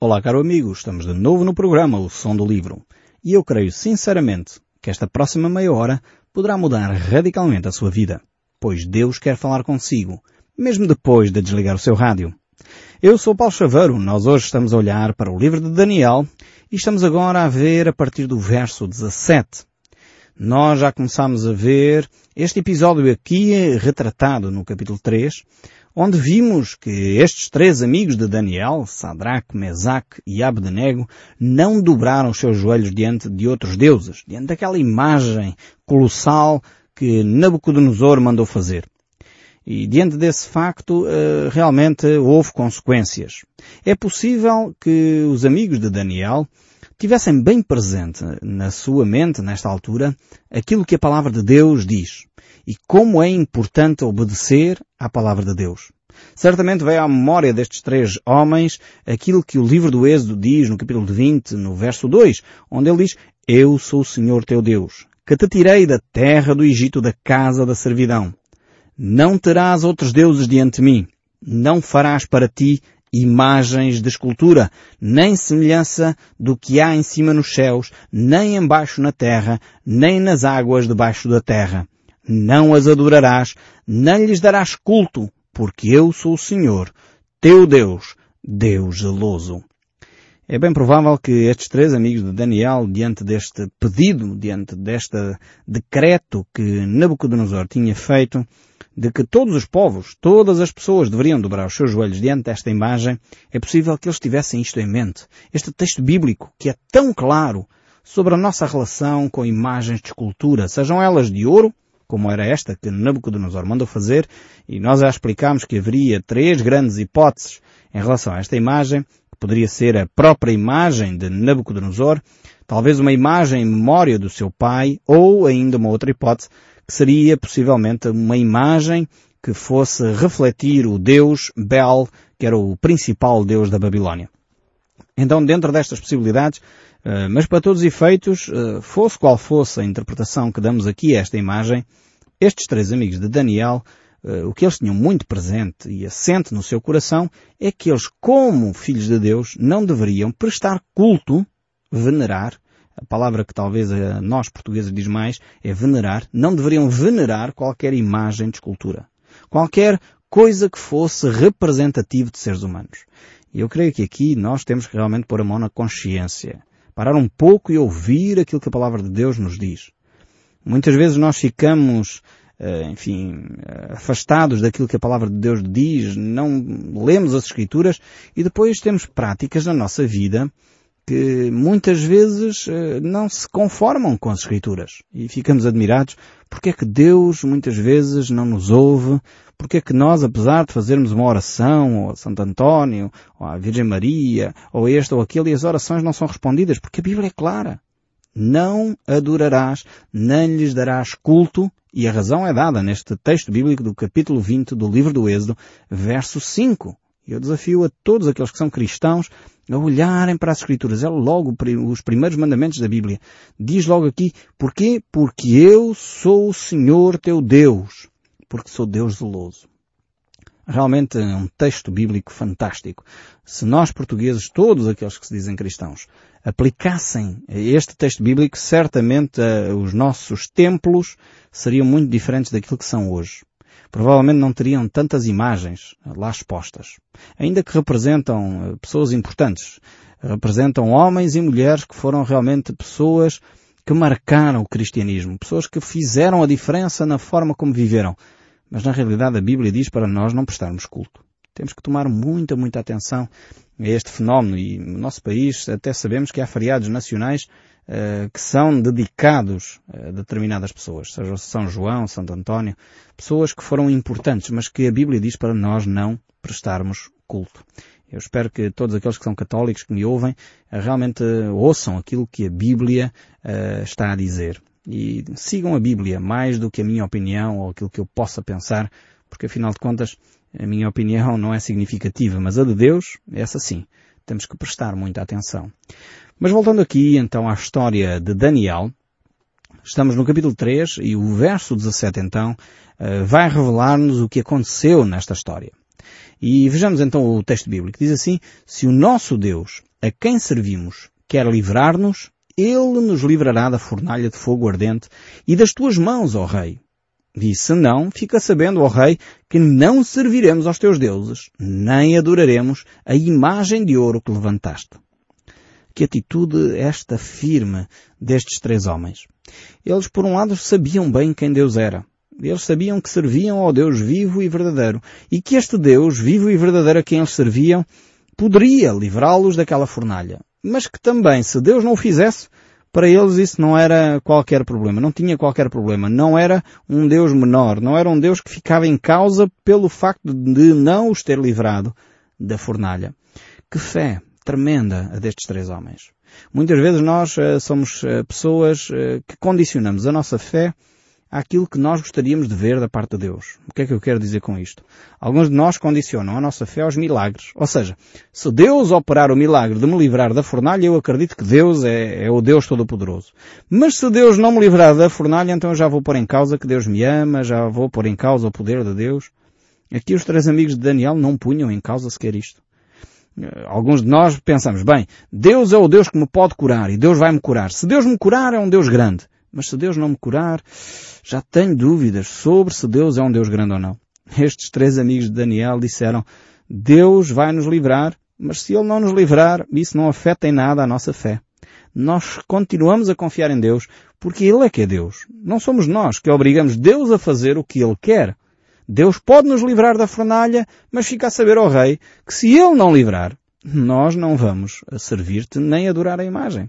Olá, caro amigo, estamos de novo no programa O Som do Livro. E eu creio sinceramente que esta próxima meia hora poderá mudar radicalmente a sua vida, pois Deus quer falar consigo, mesmo depois de desligar o seu rádio. Eu sou Paulo Chaveiro, nós hoje estamos a olhar para o livro de Daniel e estamos agora a ver a partir do verso 17. Nós já começámos a ver este episódio aqui retratado no capítulo 3, onde vimos que estes três amigos de Daniel, Sadraque, Mesaque e Abdenego, não dobraram os seus joelhos diante de outros deuses, diante daquela imagem colossal que Nabucodonosor mandou fazer. E diante desse facto, eh, realmente houve consequências. É possível que os amigos de Daniel tivessem bem presente na sua mente, nesta altura, aquilo que a palavra de Deus diz e como é importante obedecer à palavra de Deus. Certamente veio à memória destes três homens aquilo que o livro do Êxodo diz no capítulo 20, no verso 2, onde ele diz, Eu sou o Senhor teu Deus, que te tirei da terra do Egito da casa da servidão. Não terás outros deuses diante de mim. Não farás para ti imagens de escultura, nem semelhança do que há em cima nos céus, nem embaixo na terra, nem nas águas debaixo da terra. Não as adorarás, nem lhes darás culto, porque eu sou o Senhor, teu Deus, Deus zeloso. É bem provável que estes três amigos de Daniel, diante deste pedido, diante deste decreto que Nabucodonosor tinha feito, de que todos os povos, todas as pessoas deveriam dobrar os seus joelhos diante desta imagem, é possível que eles tivessem isto em mente. Este texto bíblico, que é tão claro sobre a nossa relação com imagens de escultura, sejam elas de ouro, como era esta que Nabucodonosor mandou fazer, e nós já explicámos que haveria três grandes hipóteses em relação a esta imagem, que poderia ser a própria imagem de Nabucodonosor, talvez uma imagem em memória do seu pai, ou ainda uma outra hipótese, que seria possivelmente uma imagem que fosse refletir o deus Bel, que era o principal deus da Babilónia. Então, dentro destas possibilidades, eh, mas para todos os efeitos, eh, fosse qual fosse a interpretação que damos aqui a esta imagem, estes três amigos de Daniel, eh, o que eles tinham muito presente e assente no seu coração é que eles, como filhos de Deus, não deveriam prestar culto, venerar, a palavra que talvez a nós portugueses diz mais é venerar, não deveriam venerar qualquer imagem de escultura. Qualquer coisa que fosse representativo de seres humanos. E eu creio que aqui nós temos que realmente pôr a mão na consciência. Parar um pouco e ouvir aquilo que a palavra de Deus nos diz. Muitas vezes nós ficamos, eh, enfim, afastados daquilo que a palavra de Deus diz, não lemos as Escrituras e depois temos práticas na nossa vida que muitas vezes eh, não se conformam com as Escrituras. E ficamos admirados porque é que Deus muitas vezes não nos ouve, porque é que nós, apesar de fazermos uma oração ao Santo António, ou à Virgem Maria, ou este ou aquele, e as orações não são respondidas, porque a Bíblia é clara. Não adorarás, nem lhes darás culto, e a razão é dada neste texto bíblico do capítulo 20 do livro do Êxodo, verso 5. Eu desafio a todos aqueles que são cristãos a olharem para as Escrituras. É logo os primeiros mandamentos da Bíblia. Diz logo aqui, porquê? Porque eu sou o Senhor teu Deus. Porque sou Deus zeloso. Realmente é um texto bíblico fantástico. Se nós portugueses, todos aqueles que se dizem cristãos, aplicassem este texto bíblico, certamente uh, os nossos templos seriam muito diferentes daquilo que são hoje provavelmente não teriam tantas imagens lá expostas. Ainda que representam eh, pessoas importantes. Representam homens e mulheres que foram realmente pessoas que marcaram o cristianismo. Pessoas que fizeram a diferença na forma como viveram. Mas na realidade a Bíblia diz para nós não prestarmos culto. Temos que tomar muita, muita atenção a este fenómeno e no nosso país até sabemos que há feriados nacionais uh, que são dedicados a determinadas pessoas, seja São João, Santo António, pessoas que foram importantes, mas que a Bíblia diz para nós não prestarmos culto. Eu espero que todos aqueles que são católicos que me ouvem uh, realmente ouçam aquilo que a Bíblia uh, está a dizer. E sigam a Bíblia mais do que a minha opinião ou aquilo que eu possa pensar, porque afinal de contas a minha opinião não é significativa, mas a de Deus, essa sim. Temos que prestar muita atenção. Mas voltando aqui então à história de Daniel, estamos no capítulo 3 e o verso 17 então eh, vai revelar-nos o que aconteceu nesta história. E vejamos então o texto bíblico. Diz assim, se o nosso Deus, a quem servimos, quer livrar-nos, ele nos livrará da fornalha de fogo ardente e das tuas mãos, ó Rei. E se não, fica sabendo, ó Rei, que não serviremos aos teus deuses, nem adoraremos a imagem de ouro que levantaste. Que atitude esta firme destes três homens. Eles, por um lado, sabiam bem quem Deus era. Eles sabiam que serviam ao Deus vivo e verdadeiro e que este Deus vivo e verdadeiro a quem eles serviam poderia livrá-los daquela fornalha. Mas que também, se Deus não o fizesse, para eles isso não era qualquer problema, não tinha qualquer problema, não era um Deus menor, não era um Deus que ficava em causa pelo facto de não os ter livrado da fornalha. Que fé tremenda a destes três homens. Muitas vezes nós uh, somos uh, pessoas uh, que condicionamos a nossa fé àquilo que nós gostaríamos de ver da parte de Deus. O que é que eu quero dizer com isto? Alguns de nós condicionam a nossa fé aos milagres. Ou seja, se Deus operar o milagre de me livrar da fornalha, eu acredito que Deus é, é o Deus Todo-Poderoso. Mas se Deus não me livrar da fornalha, então eu já vou pôr em causa que Deus me ama, já vou pôr em causa o poder de Deus. Aqui os três amigos de Daniel não punham em causa sequer isto. Alguns de nós pensamos, bem, Deus é o Deus que me pode curar e Deus vai me curar. Se Deus me curar, é um Deus grande. Mas se Deus não me curar, já tenho dúvidas sobre se Deus é um Deus grande ou não. Estes três amigos de Daniel disseram, Deus vai nos livrar, mas se Ele não nos livrar, isso não afeta em nada a nossa fé. Nós continuamos a confiar em Deus porque Ele é que é Deus. Não somos nós que obrigamos Deus a fazer o que Ele quer. Deus pode nos livrar da fornalha, mas fica a saber ao Rei que se Ele não livrar, nós não vamos servir-te nem adorar a imagem.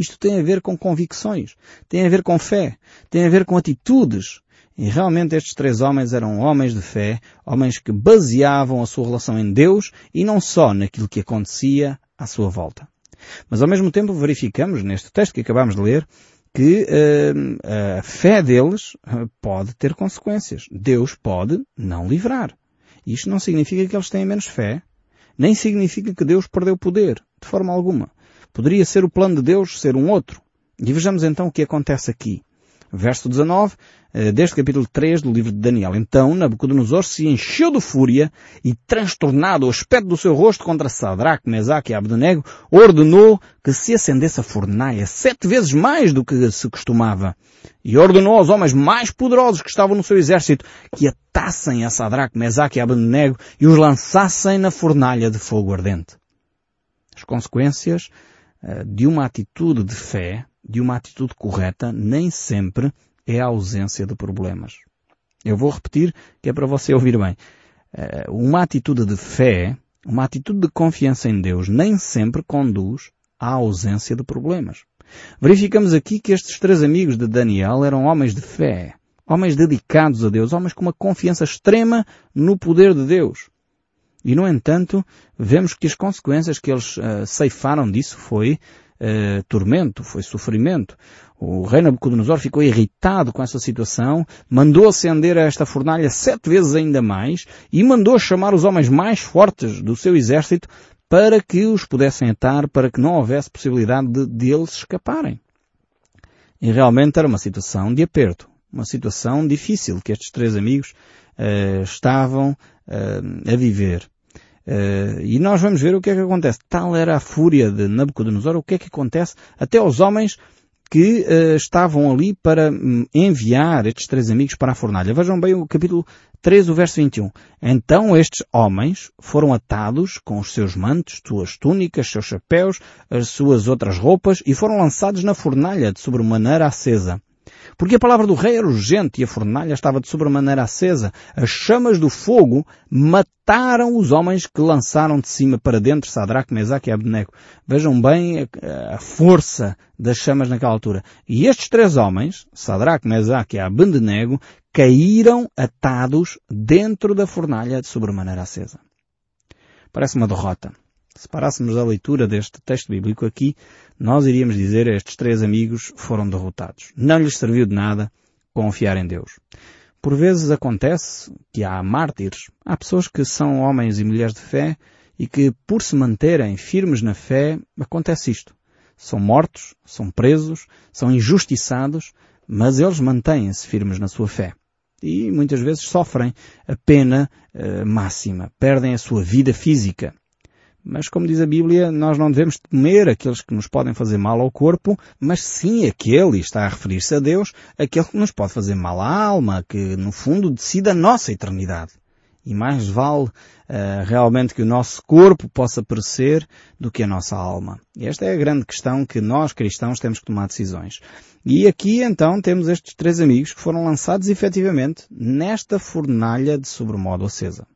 Isto tem a ver com convicções, tem a ver com fé, tem a ver com atitudes. E realmente estes três homens eram homens de fé, homens que baseavam a sua relação em Deus e não só naquilo que acontecia à sua volta. Mas ao mesmo tempo verificamos neste texto que acabamos de ler que uh, a fé deles eh, pode ter consequências. Deus pode não livrar. Isto não significa que eles têm menos fé, nem significa que Deus perdeu poder, de forma alguma. Poderia ser o plano de Deus ser um outro. E vejamos então o que acontece aqui. Verso 19, eh, deste capítulo 3 do livro de Daniel. Então Nabucodonosor se encheu de fúria e, transtornado o aspecto do seu rosto contra Sadraque, Mesaque e Abdenego, ordenou que se acendesse a fornalha sete vezes mais do que se costumava. E ordenou aos homens mais poderosos que estavam no seu exército que atassem a Sadraque, Mesaque e Abdenego e os lançassem na fornalha de fogo ardente. As consequências de uma atitude de fé, de uma atitude correta, nem sempre é a ausência de problemas. Eu vou repetir que é para você ouvir bem. Eh, uma atitude de fé, uma atitude de confiança em Deus, nem sempre conduz à ausência de problemas. Verificamos aqui que estes três amigos de Daniel eram homens de fé, homens dedicados a Deus, homens com uma confiança extrema no poder de Deus. E, no entanto, vemos que as consequências que eles uh, ceifaram disso foi uh, tormento, foi sofrimento. O rei Nabucodonosor ficou irritado com essa situação, mandou acender esta fornalha sete vezes ainda mais e mandou chamar os homens mais fortes do seu exército para que os pudessem atar, para que não houvesse possibilidade de, de eles escaparem. E realmente era uma situação de aperto, uma situação difícil que estes três amigos uh, estavam a viver. Uh, e nós vamos ver o que é que acontece. Tal era a fúria de Nabucodonosor, o que é que acontece até aos homens que uh, estavam ali para um, enviar estes três amigos para a fornalha. Vejam bem o capítulo 3, o verso 21. Então estes homens foram atados com os seus mantos, suas túnicas, seus chapéus, as suas outras roupas e foram lançados na fornalha de sobremaneira acesa. Porque a palavra do rei era urgente e a fornalha estava de sobremaneira acesa. As chamas do fogo mataram os homens que lançaram de cima para dentro Sadraque, Mesaque e Abednego. Vejam bem a, a, força das chamas naquela altura. E estes três homens, Sadraque, Mesaque e Abednego, caíram atados dentro da fornalha de sobremaneira acesa. Parece uma derrota. Se parássemos a leitura deste texto bíblico aqui, nós iríamos dizer estes três amigos foram derrotados. Não lhes serviu de nada confiar em Deus. Por vezes acontece que há mártires, há pessoas que são homens e mulheres de fé e que, por se manterem firmes na fé, acontece isto. São mortos, são presos, são injustiçados, mas eles mantêm-se firmes na sua fé. e muitas vezes sofrem a pena uh, máxima, perdem a sua vida física. Mas como diz a Bíblia, nós não devemos temer aqueles que nos podem fazer mal ao corpo, mas sim aquele, e está a referir-se a Deus, aquele que nos pode fazer mal à alma, que no fundo decide a nossa eternidade. E mais vale uh, realmente que o nosso corpo possa perecer do que a nossa alma. Esta é a grande questão que nós cristãos temos que tomar decisões. E aqui então temos estes três amigos que foram lançados efetivamente nesta fornalha de sobremodo acesa.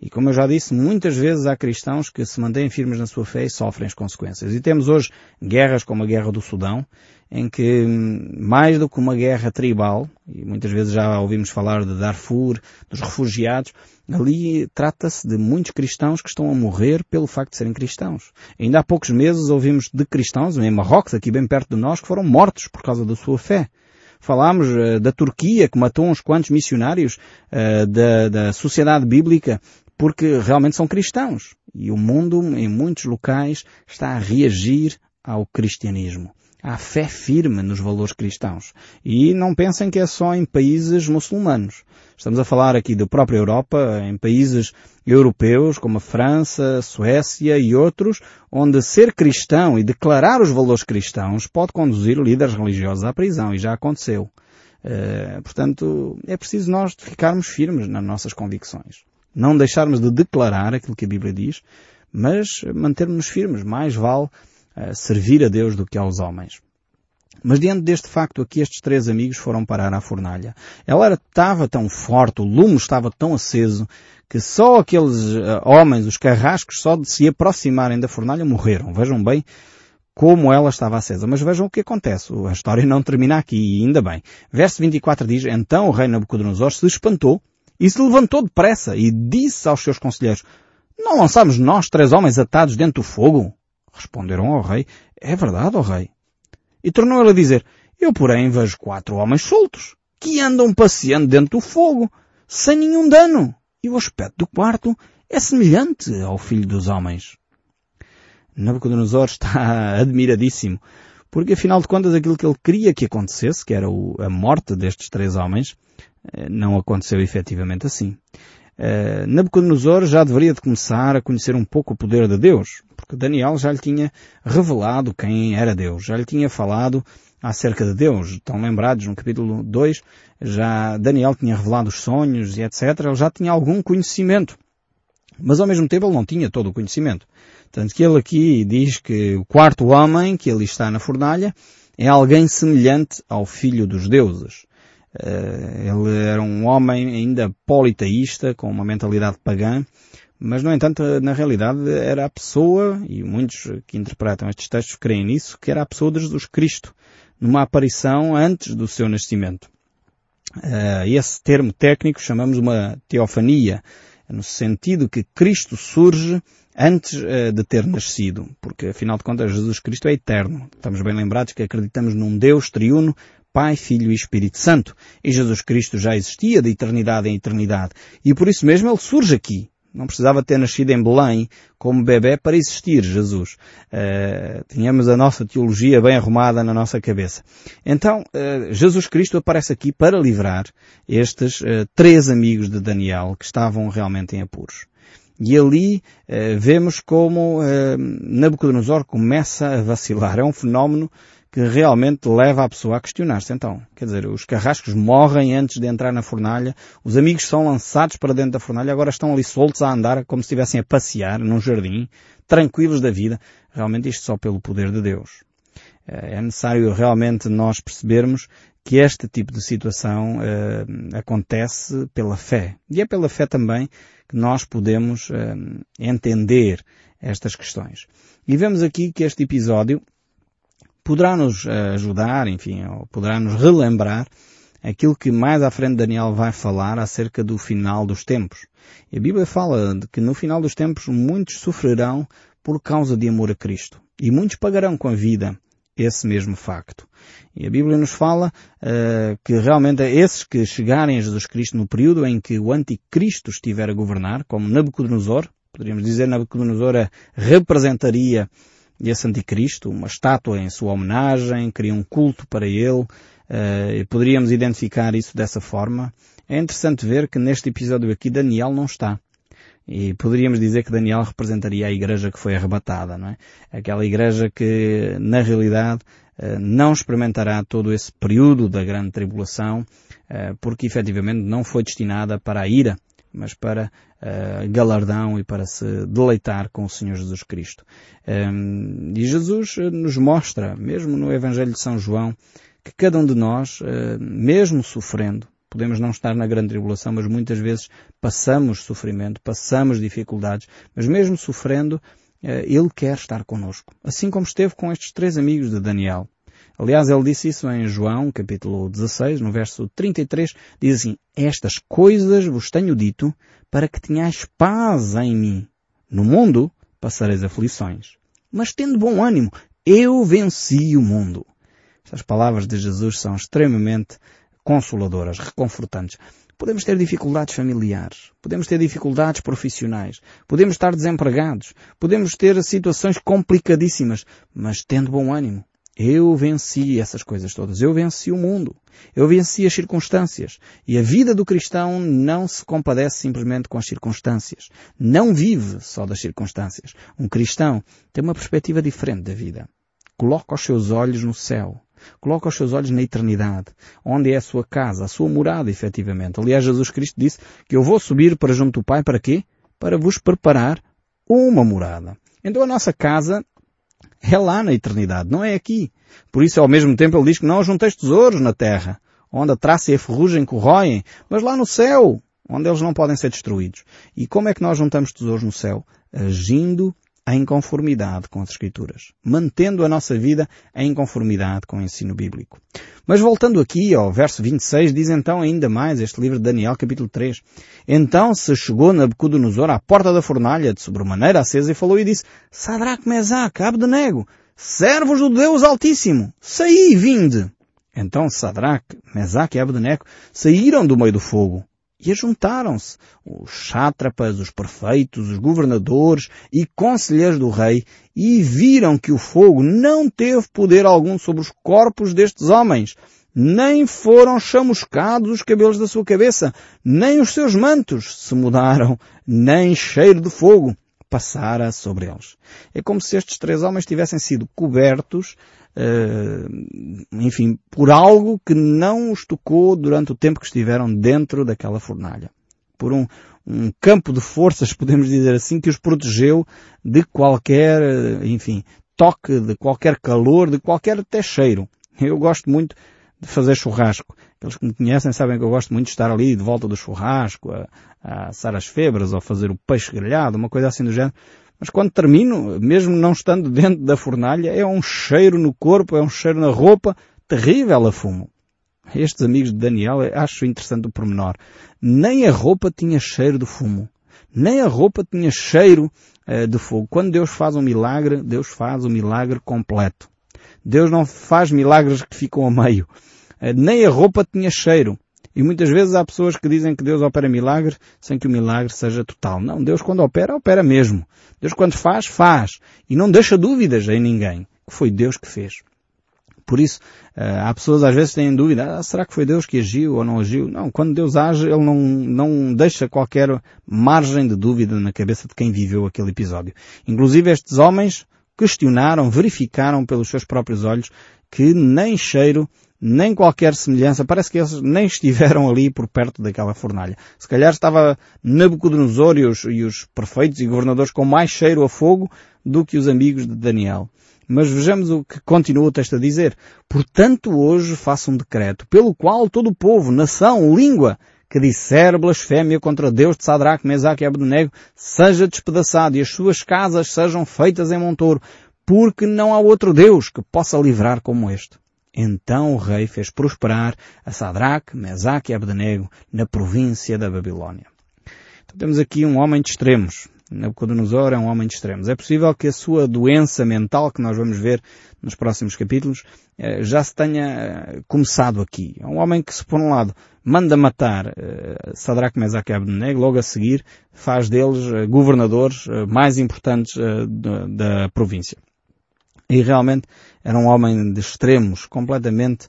E como eu já disse, muitas vezes há cristãos que se mantêm firmes na sua fé e sofrem as consequências. E temos hoje guerras como a guerra do Sudão, em que hum, mais do que uma guerra tribal, e muitas vezes já ouvimos falar de Darfur, dos refugiados, ali trata-se de muitos cristãos que estão a morrer pelo facto de serem cristãos. Ainda há poucos meses ouvimos de cristãos, em Marrocos, aqui bem perto de nós, que foram mortos por causa da sua fé. Falámos uh, da Turquia, que matou uns quantos missionários uh, da, da sociedade bíblica porque realmente são cristãos. E o mundo, em muitos locais, está a reagir ao cristianismo. Há fé firme nos valores cristãos. E não pensem que é só em países muçulmanos. Estamos a falar aqui da própria Europa, em países europeus como a França, a Suécia e outros, onde ser cristão e declarar os valores cristãos pode conduzir líderes religiosos à prisão, e já aconteceu. Uh, portanto, é preciso nós ficarmos firmes nas nossas convicções. Não deixarmos de declarar aquilo que a Bíblia diz, mas mantermos-nos firmes. Mais vale uh, servir a Deus do que aos homens. Mas diante deste facto aqui, estes três amigos foram parar à fornalha. Ela era, estava tão forte, o lume estava tão aceso, que só aqueles uh, homens, os carrascos, só de se aproximarem da fornalha morreram. Vejam bem como ela estava acesa. Mas vejam o que acontece. A história não termina aqui, e ainda bem. Verso 24 diz, Então o rei Nabucodonosor se espantou e se levantou depressa e disse aos seus conselheiros, não lançamos nós três homens atados dentro do fogo? Responderam ao rei, é verdade, ó rei. E tornou ele a dizer, eu porém vejo quatro homens soltos, que andam passeando dentro do fogo, sem nenhum dano, e o aspecto do quarto é semelhante ao filho dos homens. Nabucodonosor está admiradíssimo, porque afinal de contas aquilo que ele queria que acontecesse, que era a morte destes três homens, não aconteceu efetivamente assim. Uh, Nabucodonosor já deveria de começar a conhecer um pouco o poder de Deus, porque Daniel já lhe tinha revelado quem era Deus, já lhe tinha falado acerca de Deus. Estão lembrados no capítulo 2, já Daniel tinha revelado os sonhos e etc. Ele já tinha algum conhecimento. Mas ao mesmo tempo ele não tinha todo o conhecimento. Tanto que ele aqui diz que o quarto homem que ali está na fornalha é alguém semelhante ao filho dos deuses. Eh, ele era um homem ainda politeísta, com uma mentalidade pagã, mas no entanto, na realidade, era a pessoa, e muitos que interpretam estes textos creem nisso, que era a pessoa de Jesus Cristo, numa aparição antes do seu nascimento. Uh, esse termo técnico chamamos uma teofania, no sentido que Cristo surge antes uh, de ter nascido, porque afinal de contas Jesus Cristo é eterno. Estamos bem lembrados que acreditamos num Deus triuno, Pai, Filho e Espírito Santo. E Jesus Cristo já existia de eternidade em eternidade. E por isso mesmo ele surge aqui. Não precisava ter nascido em Belém como bebê para existir Jesus. Uh, tínhamos a nossa teologia bem arrumada na nossa cabeça. Então, uh, Jesus Cristo aparece aqui para livrar estes uh, três amigos de Daniel que estavam realmente em apuros. E ali vemos como Nabucodonosor começa a vacilar. É um fenómeno que realmente leva a pessoa a questionar-se então. Quer dizer, os carrascos morrem antes de entrar na fornalha, os amigos são lançados para dentro da fornalha, agora estão ali soltos a andar como se estivessem a passear num jardim, tranquilos da vida. Realmente isto só pelo poder de Deus. Eh, é necessário realmente nós percebermos que este tipo de situação uh, acontece pela fé. E é pela fé também que nós podemos uh, entender estas questões. E vemos aqui que este episódio poderá nos eh, ajudar, enfim, ou poderá nos relembrar aquilo que mais à frente Daniel vai falar acerca do final dos tempos. E a Bíblia fala de que no final dos tempos muitos sofrerão por causa de amor a Cristo. E muitos pagarão com a vida esse mesmo facto. E a Bíblia nos fala uh, que realmente esses que chegarem a Jesus Cristo no período em que o anticristo estiver a governar, como Nabucodonosor, poderíamos dizer Nabucodonosor representaria esse anticristo, uma estátua em sua homenagem, cria um culto para ele, uh, poderíamos identificar isso dessa forma. É interessante ver que neste episódio aqui Daniel não está. E poderíamos dizer que Daniel representaria a igreja que foi arrebatada, não é? Aquela igreja que, na realidade, eh, não experimentará todo esse período da grande tribulação, eh, porque efetivamente não foi destinada para a ira, mas para uh, galardão e para se deleitar com o Senhor Jesus Cristo. Um, e Jesus nos mostra, mesmo no Evangelho de São João, que cada um de nós, uh, mesmo sofrendo, podemos não estar na grande tribulação, mas muitas vezes passamos sofrimento, passamos dificuldades, mas mesmo sofrendo, uh, Ele quer estar conosco. Assim como esteve com estes três amigos de Daniel. Aliás, ele disse isso em João, capítulo 16, no verso 33, diz assim, Estas coisas vos tenho dito para que tenhais paz em mim. No mundo passareis aflições. Mas tendo bom ânimo, eu venci o mundo. Estas palavras de Jesus são extremamente consoladoras, reconfortantes. Podemos ter dificuldades familiares, podemos ter dificuldades profissionais, podemos estar desempregados, podemos ter situações complicadíssimas, mas tendo bom ânimo, eu venci essas coisas todas. Eu venci o mundo. Eu venci as circunstâncias. E a vida do cristão não se compadece simplesmente com as circunstâncias. Não vive só das circunstâncias. Um cristão tem uma perspectiva diferente da vida. Coloca os seus olhos no céu. Coloca os seus olhos na eternidade, onde é a sua casa, a sua morada, efetivamente. Aliás, Jesus Cristo disse que eu vou subir para junto do Pai para quê? Para vos preparar uma morada. Então a nossa casa é lá na eternidade, não é aqui. Por isso, ao mesmo tempo, ele diz que não junteis tesouros na terra, onde a traça e a ferrugem corroem, mas lá no céu, onde eles não podem ser destruídos. E como é que nós juntamos tesouros no céu? Agindo em conformidade com as Escrituras, mantendo a nossa vida em conformidade com o ensino bíblico. Mas voltando aqui ao verso 26, diz então ainda mais este livro de Daniel, capítulo 3. Então se chegou Nabucodonosor à porta da fornalha, de sobremaneira acesa, e falou e disse, Sadraque, Mesaque, Abdenego, servos do Deus Altíssimo, saí e vinde. Então Sadraque, Mesaque e Abdenego saíram do meio do fogo e ajuntaram-se os sátrapas, os prefeitos, os governadores e conselheiros do rei e viram que o fogo não teve poder algum sobre os corpos destes homens, nem foram chamuscados os cabelos da sua cabeça, nem os seus mantos se mudaram, nem cheiro de fogo passara sobre eles. É como se estes três homens tivessem sido cobertos enfim, por algo que não os tocou durante o tempo que estiveram dentro daquela fornalha. Por um, um campo de forças, podemos dizer assim, que os protegeu de qualquer, eh, enfim, toque, de qualquer calor, de qualquer até cheiro. Eu gosto muito de fazer churrasco. Aqueles que me conhecem sabem que eu gosto muito de estar ali de volta do churrasco, a, a assar as febras ou fazer o peixe grelhado, uma coisa assim do género. Mas quando termino, mesmo não estando dentro da fornalha, é um cheiro no corpo, é um cheiro na roupa, terrível a fumo. Estes amigos de Daniel, acho interessante o pormenor. Nem a roupa tinha cheiro de fumo. Nem a roupa tinha cheiro uh, de fogo. Quando Deus faz um milagre, Deus faz um milagre completo. Deus não faz milagres que ficam a meio. Uh, nem a roupa tinha cheiro. E muitas vezes há pessoas que dizem que Deus opera milagres sem que o milagre seja total. Não, Deus quando opera, opera mesmo. Deus quando faz, faz. E não deixa dúvidas em ninguém. Que foi Deus que fez. Por isso, eh, há pessoas às vezes que têm dúvida, ah, será que foi Deus que agiu ou não agiu? Não, quando Deus age, Ele não, não deixa qualquer margem de dúvida na cabeça de quem viveu aquele episódio. Inclusive estes homens questionaram, verificaram pelos seus próprios olhos que nem cheiro nem qualquer semelhança, parece que eles nem estiveram ali por perto daquela fornalha. Se calhar estava Nabucodonosor e os, e os prefeitos e governadores com mais cheiro a fogo do que os amigos de Daniel. Mas vejamos o que continua o texto a dizer. Portanto hoje faço um decreto, pelo qual todo o povo, nação, língua, que disser blasfémia contra Deus de Sadraque, Mesaque e Abednego, seja despedaçado e as suas casas sejam feitas em montouro, porque não há outro Deus que possa livrar como este. Então o rei fez prosperar a Sadraque, Mesaque e Abdenego na província da Babilónia. Então temos aqui um homem de extremos. Nabucodonosor é um homem de extremos. É possível que a sua doença mental, que nós vamos ver nos próximos capítulos, eh, já se tenha eh, começado aqui. É um homem que, se por um lado manda matar eh, Sadraque, Mesaque e Abdenego, logo a seguir faz deles governadores mais importantes da província. E realmente era um homem de extremos, completamente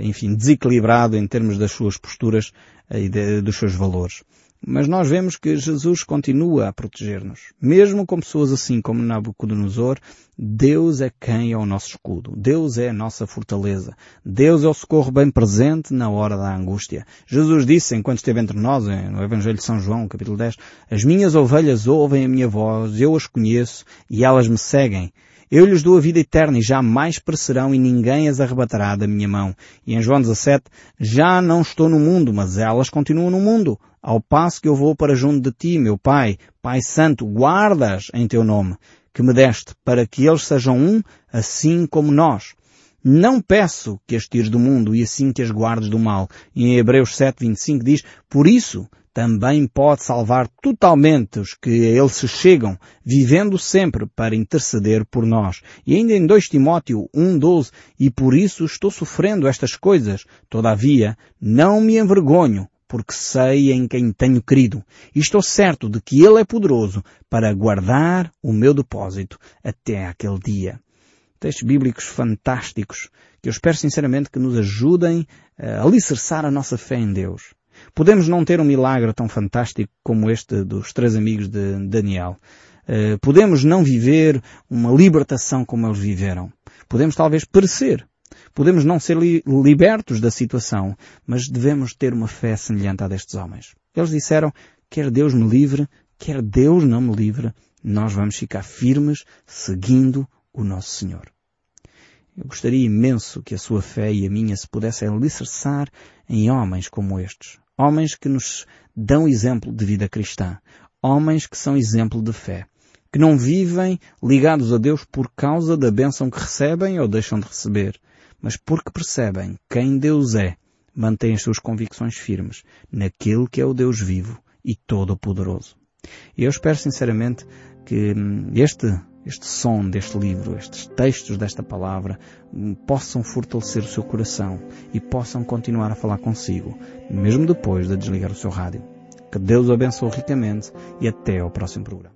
enfim, desequilibrado em termos das suas posturas e dos seus valores. Mas nós vemos que Jesus continua a proteger-nos. Mesmo com pessoas assim como Nabucodonosor, Deus é quem é o nosso escudo. Deus é a nossa fortaleza. Deus é o socorro bem presente na hora da angústia. Jesus disse, enquanto esteve entre nós, no Evangelho de São João, capítulo 10, As minhas ovelhas ouvem a minha voz, eu as conheço e elas me seguem. Eu lhes dou a vida eterna e jamais perecerão e ninguém as arrebatará da minha mão. E em João 17, já não estou no mundo, mas elas continuam no mundo. Ao passo que eu vou para junto de ti, meu Pai, Pai Santo, guardas em teu nome, que me deste, para que eles sejam um, assim como nós. Não peço que as tires do mundo e assim que as guardes do mal. E em Hebreus 7, 25 diz, por isso, também pode salvar totalmente os que a Ele se chegam, vivendo sempre para interceder por nós. E ainda em 2 Timóteo 1.12, e por isso estou sofrendo estas coisas, todavia não me envergonho, porque sei em quem tenho crido, e estou certo de que Ele é poderoso para guardar o meu depósito até aquele dia. Textos bíblicos fantásticos, que eu espero sinceramente que nos ajudem a alicerçar a nossa fé em Deus. Podemos não ter um milagre tão fantástico como este dos três amigos de Daniel. Eh, podemos não viver uma libertação como eles viveram. Podemos talvez perecer. Podemos não ser li libertos da situação, mas devemos ter uma fé semelhante à destes homens. Eles disseram, quer Deus me livre, quer Deus não me livre, nós vamos ficar firmes seguindo o nosso Senhor. Eu gostaria imenso que a sua fé e a minha se pudessem alicerçar em homens como estes, Homens que nos dão exemplo de vida cristã. Homens que são exemplo de fé. Que não vivem ligados a Deus por causa da bênção que recebem ou deixam de receber, mas porque percebem quem Deus é, mantêm as suas convicções firmes naquele que é o Deus vivo e todo-poderoso. E eu espero sinceramente que hum, este este som deste livro, estes textos desta palavra, possam fortalecer o seu coração e possam continuar a falar consigo, mesmo depois de desligar o seu rádio. Que Deus o abençoe ricamente e até ao próximo programa.